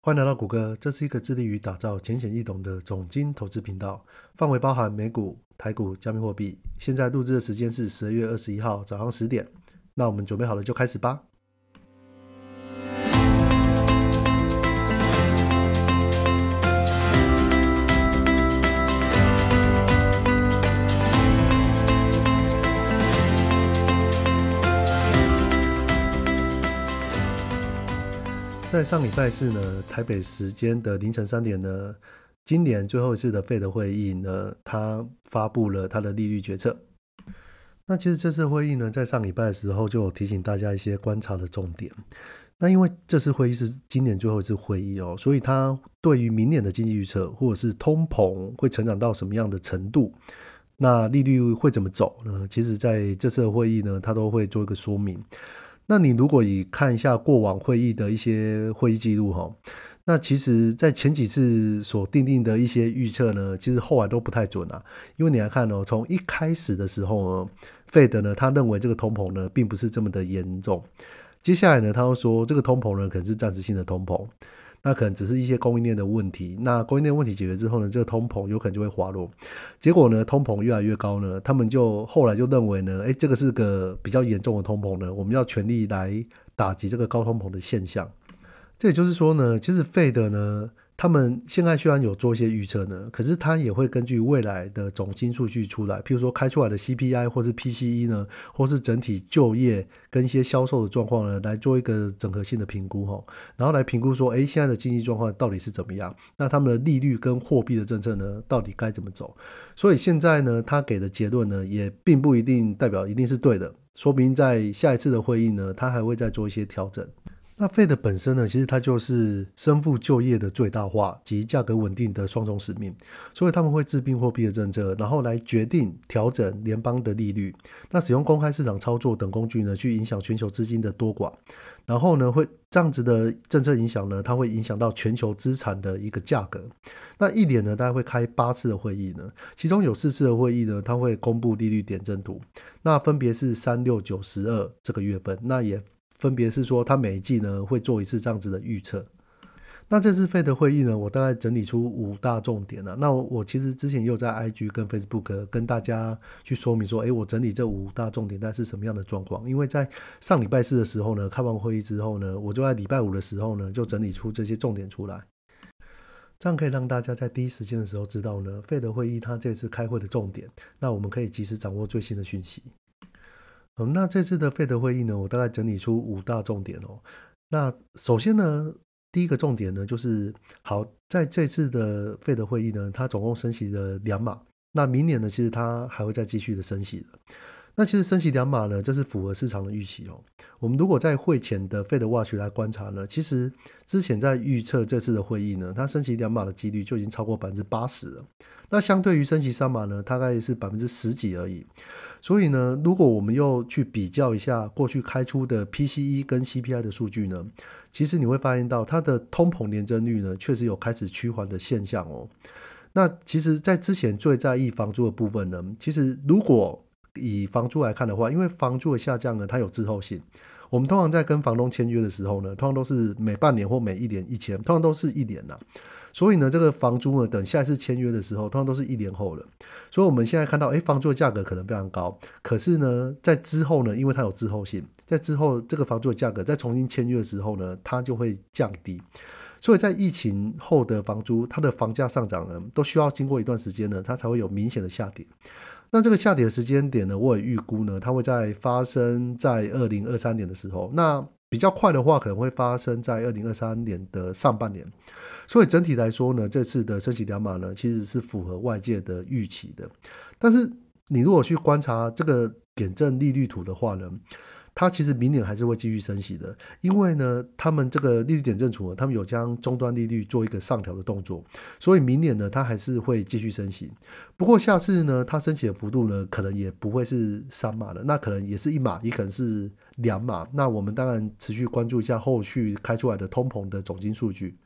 欢迎来到谷歌，这是一个致力于打造浅显易懂的总经投资频道，范围包含美股、台股、加密货币。现在录制的时间是十二月二十一号早上十点，那我们准备好了就开始吧。在上礼拜四呢，台北时间的凌晨三点呢，今年最后一次的费德会议呢，它发布了它的利率决策。那其实这次会议呢，在上礼拜的时候就提醒大家一些观察的重点。那因为这次会议是今年最后一次会议哦，所以它对于明年的经济预测，或者是通膨会成长到什么样的程度，那利率会怎么走呢？其实在这次会议呢，它都会做一个说明。那你如果以看一下过往会议的一些会议记录哈，那其实，在前几次所定定的一些预测呢，其实后来都不太准啊。因为你来看哦，从一开始的时候呢，费德呢，他认为这个通膨呢，并不是这么的严重。接下来呢，他又说这个通膨呢，可能是暂时性的通膨。那可能只是一些供应链的问题，那供应链问题解决之后呢，这个通膨有可能就会滑落。结果呢，通膨越来越高呢，他们就后来就认为呢，哎，这个是个比较严重的通膨呢，我们要全力来打击这个高通膨的现象。这也就是说呢，其实费德呢。他们现在虽然有做一些预测呢，可是他也会根据未来的总金数据出来，譬如说开出来的 CPI 或是 PCE 呢，或是整体就业跟一些销售的状况呢，来做一个整合性的评估哈，然后来评估说，哎，现在的经济状况到底是怎么样？那他们的利率跟货币的政策呢，到底该怎么走？所以现在呢，他给的结论呢，也并不一定代表一定是对的，说明在下一次的会议呢，他还会再做一些调整。那费的本身呢，其实它就是身负就业的最大化及价格稳定的双重使命，所以他们会制定货币的政策，然后来决定调整联邦的利率。那使用公开市场操作等工具呢，去影响全球资金的多寡，然后呢，会这样子的政策影响呢，它会影响到全球资产的一个价格。那一年呢，大概会开八次的会议呢，其中有四次的会议呢，它会公布利率点阵图，那分别是三六九十二这个月份，那也。分别是说，他每一季呢会做一次这样子的预测。那这次费的会议呢，我大概整理出五大重点了。那我其实之前又在 IG 跟 Facebook 跟大家去说明说，哎，我整理这五大重点，但是什么样的状况？因为在上礼拜四的时候呢，开完会议之后呢，我就在礼拜五的时候呢，就整理出这些重点出来，这样可以让大家在第一时间的时候知道呢，费的会议它这次开会的重点，那我们可以及时掌握最新的讯息。嗯，那这次的费德会议呢，我大概整理出五大重点哦。那首先呢，第一个重点呢，就是好，在这次的费德会议呢，它总共升息了两码。那明年呢，其实它还会再继续的升息的。那其实升息两码呢，这是符合市场的预期哦。我们如果在会前的费德 watch 来观察呢，其实之前在预测这次的会议呢，它升息两码的几率就已经超过百分之八十了。那相对于升息三码呢，大概是百分之十几而已。所以呢，如果我们又去比较一下过去开出的 PCE 跟 CPI 的数据呢，其实你会发现到它的通膨年增率呢，确实有开始趋缓的现象哦。那其实，在之前最在意房租的部分呢，其实如果以房租来看的话，因为房租的下降呢，它有滞后性。我们通常在跟房东签约的时候呢，通常都是每半年或每一年一签，通常都是一年呐。所以呢，这个房租呢，等下一次签约的时候，通常都是一年后了。所以我们现在看到，哎，房租的价格可能非常高，可是呢，在之后呢，因为它有滞后性，在之后这个房租的价格再重新签约的时候呢，它就会降低。所以在疫情后的房租，它的房价上涨呢，都需要经过一段时间呢，它才会有明显的下跌。那这个下跌的时间点呢，我也预估呢，它会在发生在二零二三年的时候。那比较快的话，可能会发生在二零二三年的上半年。所以整体来说呢，这次的升息两码呢，其实是符合外界的预期的。但是你如果去观察这个点阵利率图的话呢？它其实明年还是会继续升息的，因为呢，他们这个利率点阵图，他们有将终端利率做一个上调的动作，所以明年呢，它还是会继续升息。不过下次呢，它升息的幅度呢，可能也不会是三码的，那可能也是一码，也可能是两码。那我们当然持续关注一下后续开出来的通膨的总金数据。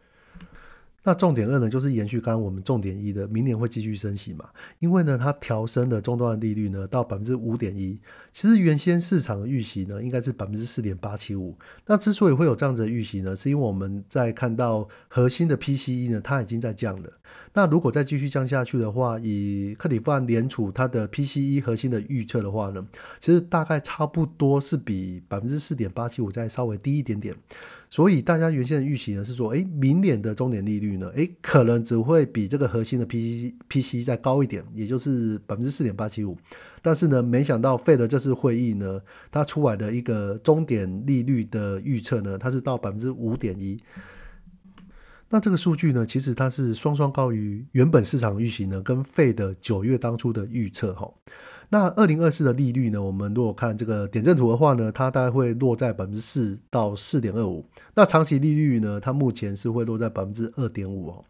那重点二呢，就是延续刚刚我们重点一的，明年会继续升息嘛？因为呢，它调升的终端利率呢到百分之五点一，其实原先市场的预期呢应该是百分之四点八七五。那之所以会有这样子的预期呢，是因为我们在看到核心的 PCE 呢，它已经在降了。那如果再继续降下去的话，以克里夫兰联储它的 PCE 核心的预测的话呢，其实大概差不多是比百分之四点八七五再稍微低一点点。所以大家原先的预期呢是说，哎，明年的终点利率呢，哎，可能只会比这个核心的 P C P C 再高一点，也就是百分之四点八七五。但是呢，没想到费的这次会议呢，它出来的一个终点利率的预测呢，它是到百分之五点一。那这个数据呢，其实它是双双高于原本市场预期呢，跟费的九月当初的预测哈。那二零二四的利率呢？我们如果看这个点阵图的话呢，它大概会落在百分之四到四点二五。那长期利率呢？它目前是会落在百分之二点五哦。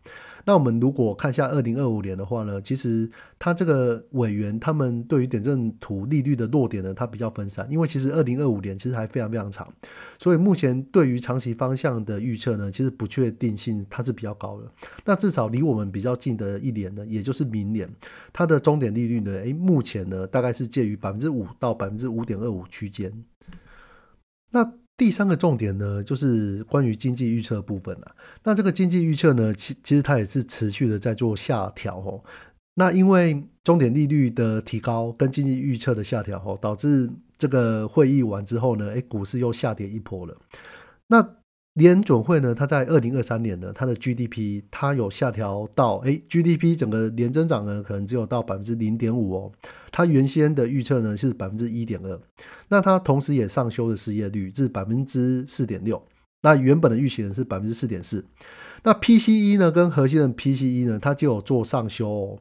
那我们如果看一下二零二五年的话呢，其实它这个委员他们对于点阵图利率的落点呢，它比较分散，因为其实二零二五年其实还非常非常长，所以目前对于长期方向的预测呢，其实不确定性它是比较高的。那至少离我们比较近的一年呢，也就是明年，它的终点利率呢，诶，目前呢大概是介于百分之五到百分之五点二五区间。那第三个重点呢，就是关于经济预测部分了。那这个经济预测呢，其其实它也是持续的在做下调哦。那因为终点利率的提高跟经济预测的下调哦，导致这个会议完之后呢，哎，股市又下跌一波了。那联准会呢，它在二零二三年呢，它的 GDP 它有下调到，哎，GDP 整个年增长呢，可能只有到百分之零点五哦。它原先的预测呢是百分之一点二，那它同时也上修了失业率至百分之四点六。那原本的预期呢是百分之四点四。那 PCE 呢跟核心的 PCE 呢，它就有做上修哦。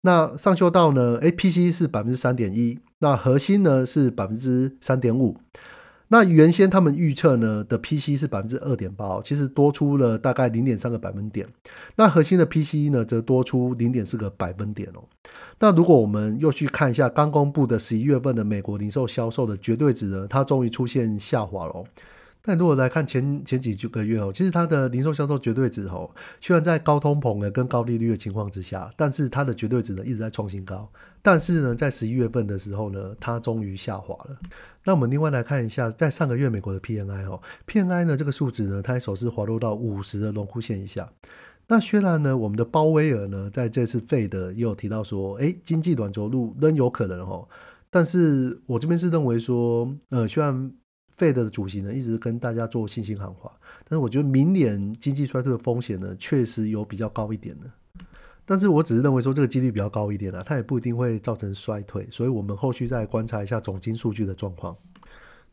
那上修到呢，哎，PCE 是百分之三点一，那核心呢是百分之三点五。那原先他们预测呢的 PC 是百分之二点八，其实多出了大概零点三个百分点。那核心的 PC 呢，则多出零点四个百分点哦。那如果我们又去看一下刚公布的十一月份的美国零售销售的绝对值呢，它终于出现下滑了。但如果来看前前几个月哦，其实它的零售销售绝对值哦，虽然在高通膨的跟高利率的情况之下，但是它的绝对值呢一直在创新高。但是呢，在十一月份的时候呢，它终于下滑了。那我们另外来看一下，在上个月美国的 PNI 哦，PNI 呢这个数值呢，它首次滑落到五十的龙枯线以下。那虽然呢，我们的鲍威尔呢在这次费的也有提到说，哎，经济软着陆仍有可能哦。但是我这边是认为说，呃，虽然 Fed 的主席呢一直跟大家做信心喊话，但是我觉得明年经济衰退的风险呢确实有比较高一点的。但是我只是认为说这个几率比较高一点啊，它也不一定会造成衰退，所以我们后续再观察一下总金数据的状况。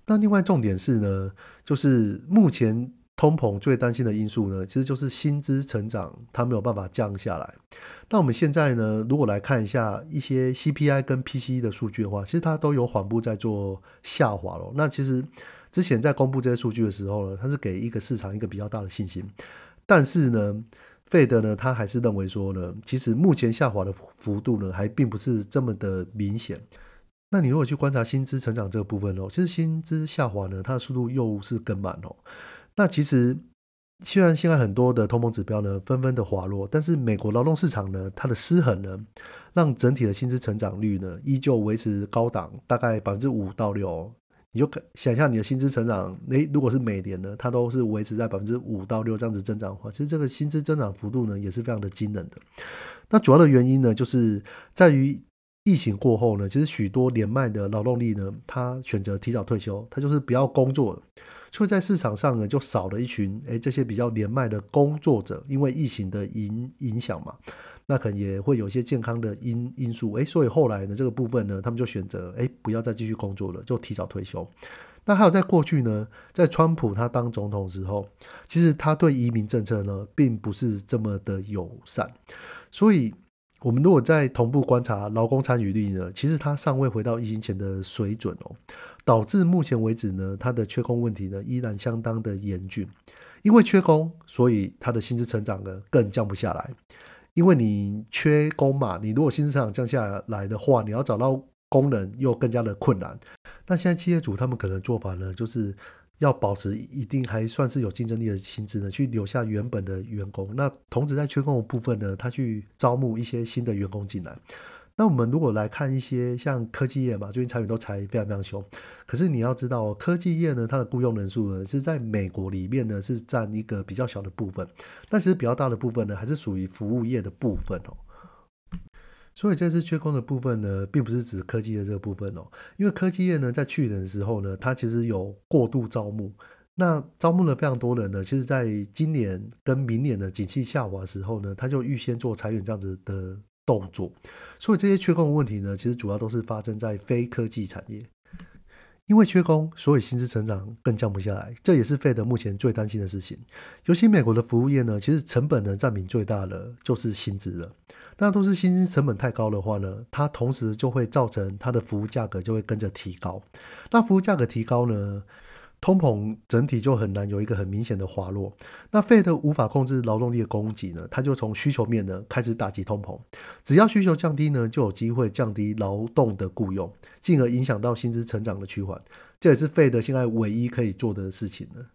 那另外重点是呢，就是目前通膨最担心的因素呢，其实就是薪资成长它没有办法降下来。那我们现在呢，如果来看一下一些 CPI 跟 PCE 的数据的话，其实它都有缓步在做下滑了。那其实之前在公布这些数据的时候呢，它是给一个市场一个比较大的信心，但是呢。费德呢，他还是认为说呢，其实目前下滑的幅度呢，还并不是这么的明显。那你如果去观察薪资成长这个部分哦，其实薪资下滑呢，它的速度又是更慢哦。那其实虽然现在很多的通膨指标呢纷纷的滑落，但是美国劳动市场呢，它的失衡呢，让整体的薪资成长率呢，依旧维持高档，大概百分之五到六。你就想象你的薪资成长，诶，如果是每年呢，它都是维持在百分之五到六这样子增长的话，其实这个薪资增长幅度呢，也是非常的惊人的。那主要的原因呢，就是在于疫情过后呢，其实许多年迈的劳动力呢，他选择提早退休，他就是不要工作了，所以在市场上呢，就少了一群诶这些比较年迈的工作者，因为疫情的影影响嘛。那可能也会有一些健康的因因素，诶，所以后来呢，这个部分呢，他们就选择诶，不要再继续工作了，就提早退休。那还有在过去呢，在川普他当总统时候，其实他对移民政策呢，并不是这么的友善。所以，我们如果在同步观察劳工参与率呢，其实它尚未回到疫情前的水准哦，导致目前为止呢，它的缺工问题呢，依然相当的严峻。因为缺工，所以它的薪资成长呢，更降不下来。因为你缺工嘛，你如果薪资成长降下来的话，你要找到工人又更加的困难。那现在企业主他们可能做法呢，就是要保持一定还算是有竞争力的薪资呢，去留下原本的员工。那同时在缺工的部分呢，他去招募一些新的员工进来。那我们如果来看一些像科技业嘛，最近裁员都裁非常非常凶。可是你要知道，科技业呢，它的雇佣人数呢是在美国里面呢是占一个比较小的部分，但其实比较大的部分呢还是属于服务业的部分哦。所以这次缺工的部分呢，并不是指科技的这个部分哦，因为科技业呢在去年的时候呢，它其实有过度招募，那招募了非常多人呢，其实在今年跟明年的景气下滑时候呢，他就预先做裁员这样子的。动作，所以这些缺工的问题呢，其实主要都是发生在非科技产业。因为缺工，所以薪资成长更降不下来，这也是费德目前最担心的事情。尤其美国的服务业呢，其实成本呢占比最大的就是薪资了。那都是薪资成本太高的话呢，它同时就会造成它的服务价格就会跟着提高。那服务价格提高呢？通膨整体就很难有一个很明显的滑落，那费德无法控制劳动力的供给呢，它就从需求面呢开始打击通膨。只要需求降低呢，就有机会降低劳动的雇佣，进而影响到薪资成长的趋缓。这也是费德现在唯一可以做的事情了。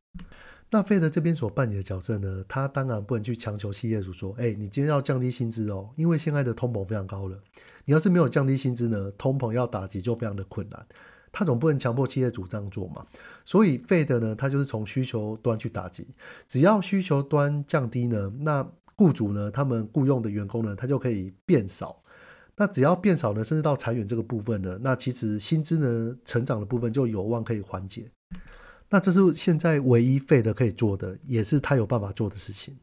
那费德这边所扮演的角色呢，他当然不能去强求企业主说：“哎，你今天要降低薪资哦，因为现在的通膨非常高了。你要是没有降低薪资呢，通膨要打击就非常的困难。”他总不能强迫企业主这样做嘛，所以费的呢，他就是从需求端去打击，只要需求端降低呢，那雇主呢，他们雇佣的员工呢，他就可以变少，那只要变少呢，甚至到裁员这个部分呢，那其实薪资呢成长的部分就有望可以缓解，那这是现在唯一费的可以做的，也是他有办法做的事情。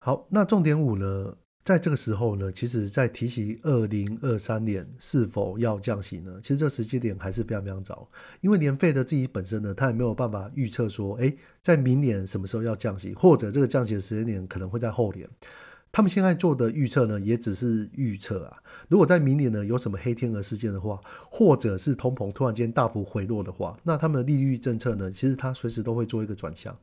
好，那重点五呢？在这个时候呢，其实，在提起二零二三年是否要降息呢？其实这时间点还是非常非常早，因为年费的自己本身呢，他也没有办法预测说，哎，在明年什么时候要降息，或者这个降息的时间点可能会在后年。他们现在做的预测呢，也只是预测啊。如果在明年呢有什么黑天鹅事件的话，或者是通膨突然间大幅回落的话，那他们的利率政策呢，其实它随时都会做一个转向。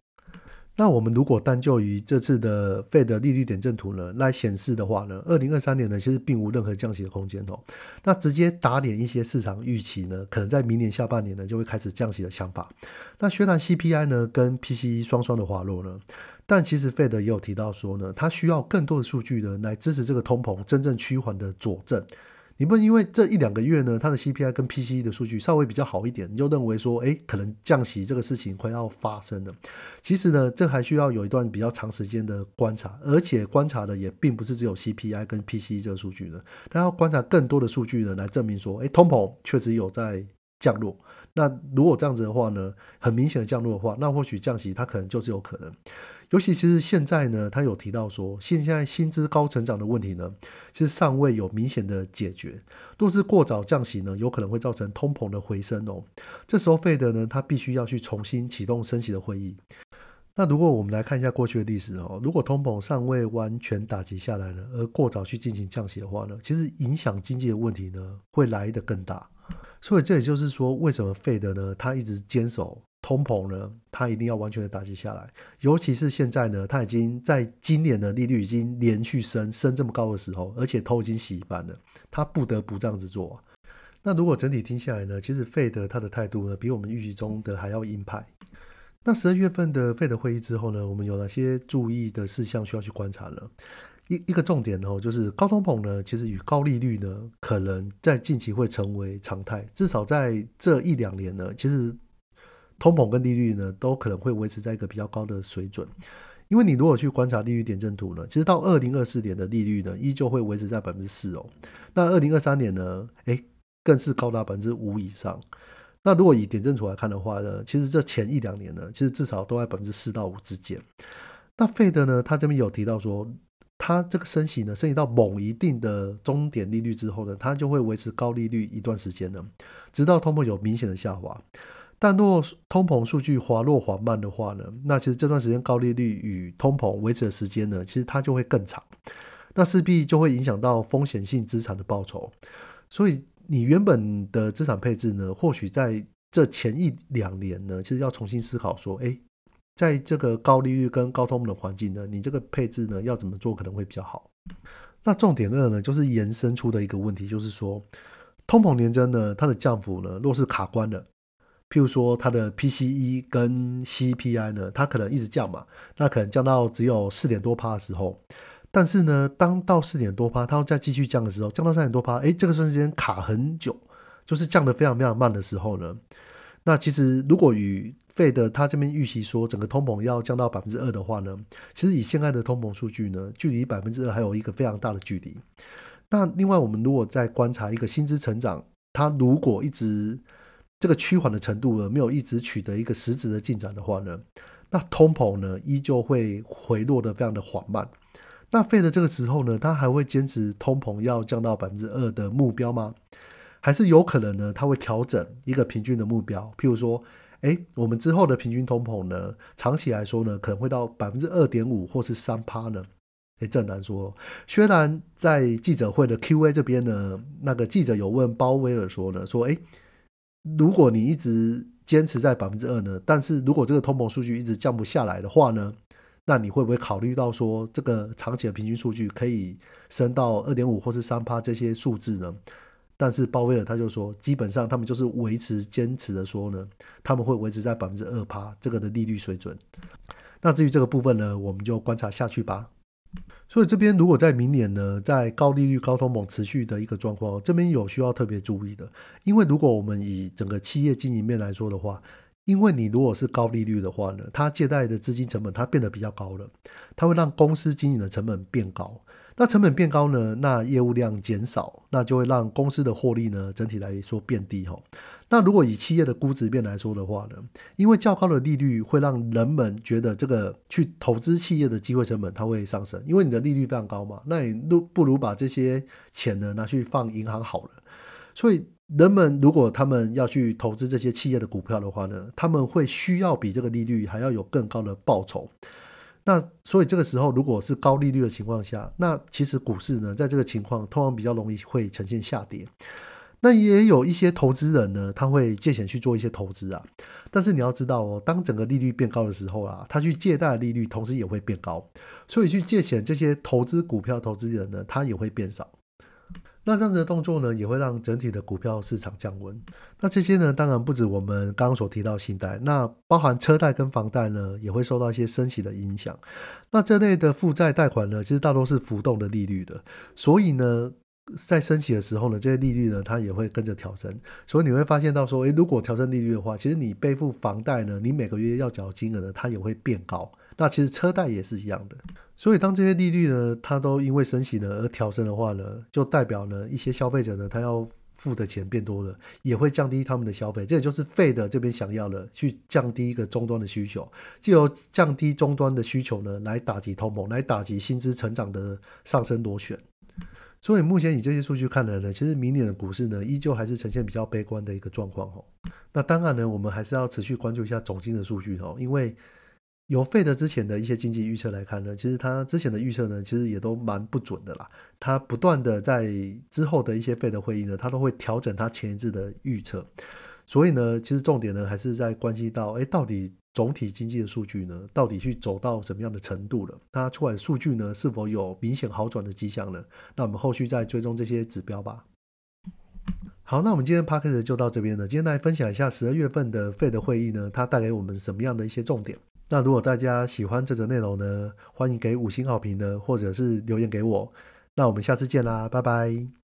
那我们如果单就于这次的费的利率点阵图呢来显示的话呢，二零二三年呢其实并无任何降息的空间哦。那直接打脸一些市场预期呢，可能在明年下半年呢就会开始降息的想法。那虽然 CPI 呢跟 PCE 双双的滑落呢，但其实费德也有提到说呢，它需要更多的数据呢来支持这个通膨真正趋缓的佐证。你不能因为这一两个月呢，它的 CPI 跟 PCE 的数据稍微比较好一点，你就认为说，哎，可能降息这个事情快要发生了。其实呢，这还需要有一段比较长时间的观察，而且观察的也并不是只有 CPI 跟 PCE 这个数据呢，它要观察更多的数据呢，来证明说，哎，通膨确实有在降落。那如果这样子的话呢，很明显的降落的话，那或许降息它可能就是有可能。尤其其实现在呢，他有提到说，现在薪资高成长的问题呢，其实尚未有明显的解决。若是过早降息呢，有可能会造成通膨的回升哦。这时候费德呢，他必须要去重新启动升息的会议。那如果我们来看一下过去的历史哦，如果通膨尚未完全打击下来呢，而过早去进行降息的话呢，其实影响经济的问题呢，会来得更大。所以这也就是说，为什么费德呢，他一直坚守。通膨呢，它一定要完全的打击下来，尤其是现在呢，它已经在今年的利率已经连续升升这么高的时候，而且头已经洗一半了，它不得不这样子做。那如果整体听下来呢，其实费德他的态度呢，比我们预期中的还要鹰派。那十二月份的费德会议之后呢，我们有哪些注意的事项需要去观察呢？一一个重点哦，就是高通膨呢，其实与高利率呢，可能在近期会成为常态，至少在这一两年呢，其实。通膨跟利率呢，都可能会维持在一个比较高的水准，因为你如果去观察利率点阵图呢，其实到二零二四年的利率呢，依旧会维持在百分之四哦。那二零二三年呢，哎，更是高达百分之五以上。那如果以点阵图来看的话呢，其实这前一两年呢，其实至少都在百分之四到五之间。那费德呢，他这边有提到说，他这个升息呢，升息到某一定的终点利率之后呢，它就会维持高利率一段时间呢，直到通膨有明显的下滑。但若通膨数据滑落缓慢的话呢，那其实这段时间高利率与通膨维持的时间呢，其实它就会更长，那势必就会影响到风险性资产的报酬。所以你原本的资产配置呢，或许在这前一两年呢，其实要重新思考说，哎，在这个高利率跟高通膨的环境呢，你这个配置呢要怎么做可能会比较好？那重点二呢，就是延伸出的一个问题，就是说通膨年增呢，它的降幅呢，若是卡关了。譬如说它的 PCE 跟 CPI 呢，它可能一直降嘛，那可能降到只有四点多趴的时候，但是呢，当到四点多趴，它要再继续降的时候，降到三点多趴，哎，这个瞬间卡很久，就是降得非常非常慢的时候呢，那其实如果与费的他这边预期说整个通膨要降到百分之二的话呢，其实以现在的通膨数据呢，距离百分之二还有一个非常大的距离。那另外，我们如果再观察一个薪资成长，它如果一直这个趋缓的程度呢，没有一直取得一个实质的进展的话呢，那通膨呢依旧会回落的非常的缓慢。那费的这个时候呢，它还会坚持通膨要降到百分之二的目标吗？还是有可能呢？它会调整一个平均的目标，譬如说，哎，我们之后的平均通膨呢，长期来说呢，可能会到百分之二点五或是三趴呢？哎，这难说。虽然在记者会的 Q&A 这边呢，那个记者有问鲍威尔说呢，说，哎。如果你一直坚持在百分之二呢，但是如果这个通膨数据一直降不下来的话呢，那你会不会考虑到说这个长期的平均数据可以升到二点五或是三趴这些数字呢？但是鲍威尔他就说，基本上他们就是维持坚持的说呢，他们会维持在百分之二趴这个的利率水准。那至于这个部分呢，我们就观察下去吧。所以这边如果在明年呢，在高利率、高通膨持续的一个状况，这边有需要特别注意的。因为如果我们以整个企业经营面来说的话，因为你如果是高利率的话呢，它借贷的资金成本它变得比较高了，它会让公司经营的成本变高。那成本变高呢，那业务量减少，那就会让公司的获利呢整体来说变低哈。那如果以企业的估值变来说的话呢，因为较高的利率会让人们觉得这个去投资企业的机会成本它会上升，因为你的利率非常高嘛，那你不不如把这些钱呢拿去放银行好了。所以人们如果他们要去投资这些企业的股票的话呢，他们会需要比这个利率还要有更高的报酬。那所以这个时候，如果是高利率的情况下，那其实股市呢，在这个情况通常比较容易会呈现下跌。那也有一些投资人呢，他会借钱去做一些投资啊。但是你要知道哦，当整个利率变高的时候啊，他去借贷的利率同时也会变高，所以去借钱这些投资股票投资人呢，他也会变少。那这样子的动作呢，也会让整体的股票市场降温。那这些呢，当然不止我们刚刚所提到信贷，那包含车贷跟房贷呢，也会受到一些升息的影响。那这类的负债贷款呢，其实大多是浮动的利率的，所以呢，在升息的时候呢，这些利率呢，它也会跟着调升。所以你会发现到说，诶，如果调升利率的话，其实你背负房贷呢，你每个月要缴金额呢，它也会变高。那其实车贷也是一样的，所以当这些利率呢，它都因为升息呢而调升的话呢，就代表呢一些消费者呢，他要付的钱变多了，也会降低他们的消费。这也就是费的这边想要的，去降低一个终端的需求，借由降低终端的需求呢，来打击通膨，来打击薪资成长的上升螺旋。所以目前以这些数据看来呢，其实明年的股市呢，依旧还是呈现比较悲观的一个状况哦。那当然呢，我们还是要持续关注一下总金的数据哦，因为。由费德之前的一些经济预测来看呢，其实他之前的预测呢，其实也都蛮不准的啦。他不断的在之后的一些费德会议呢，他都会调整他前一次的预测。所以呢，其实重点呢还是在关系到，哎，到底总体经济的数据呢，到底去走到什么样的程度了？它出来的数据呢，是否有明显好转的迹象呢？那我们后续再追踪这些指标吧。好，那我们今天 p a c k a g e 就到这边了。今天来分享一下十二月份的费德会议呢，它带给我们什么样的一些重点？那如果大家喜欢这则内容呢，欢迎给五星好评呢，或者是留言给我。那我们下次见啦，拜拜。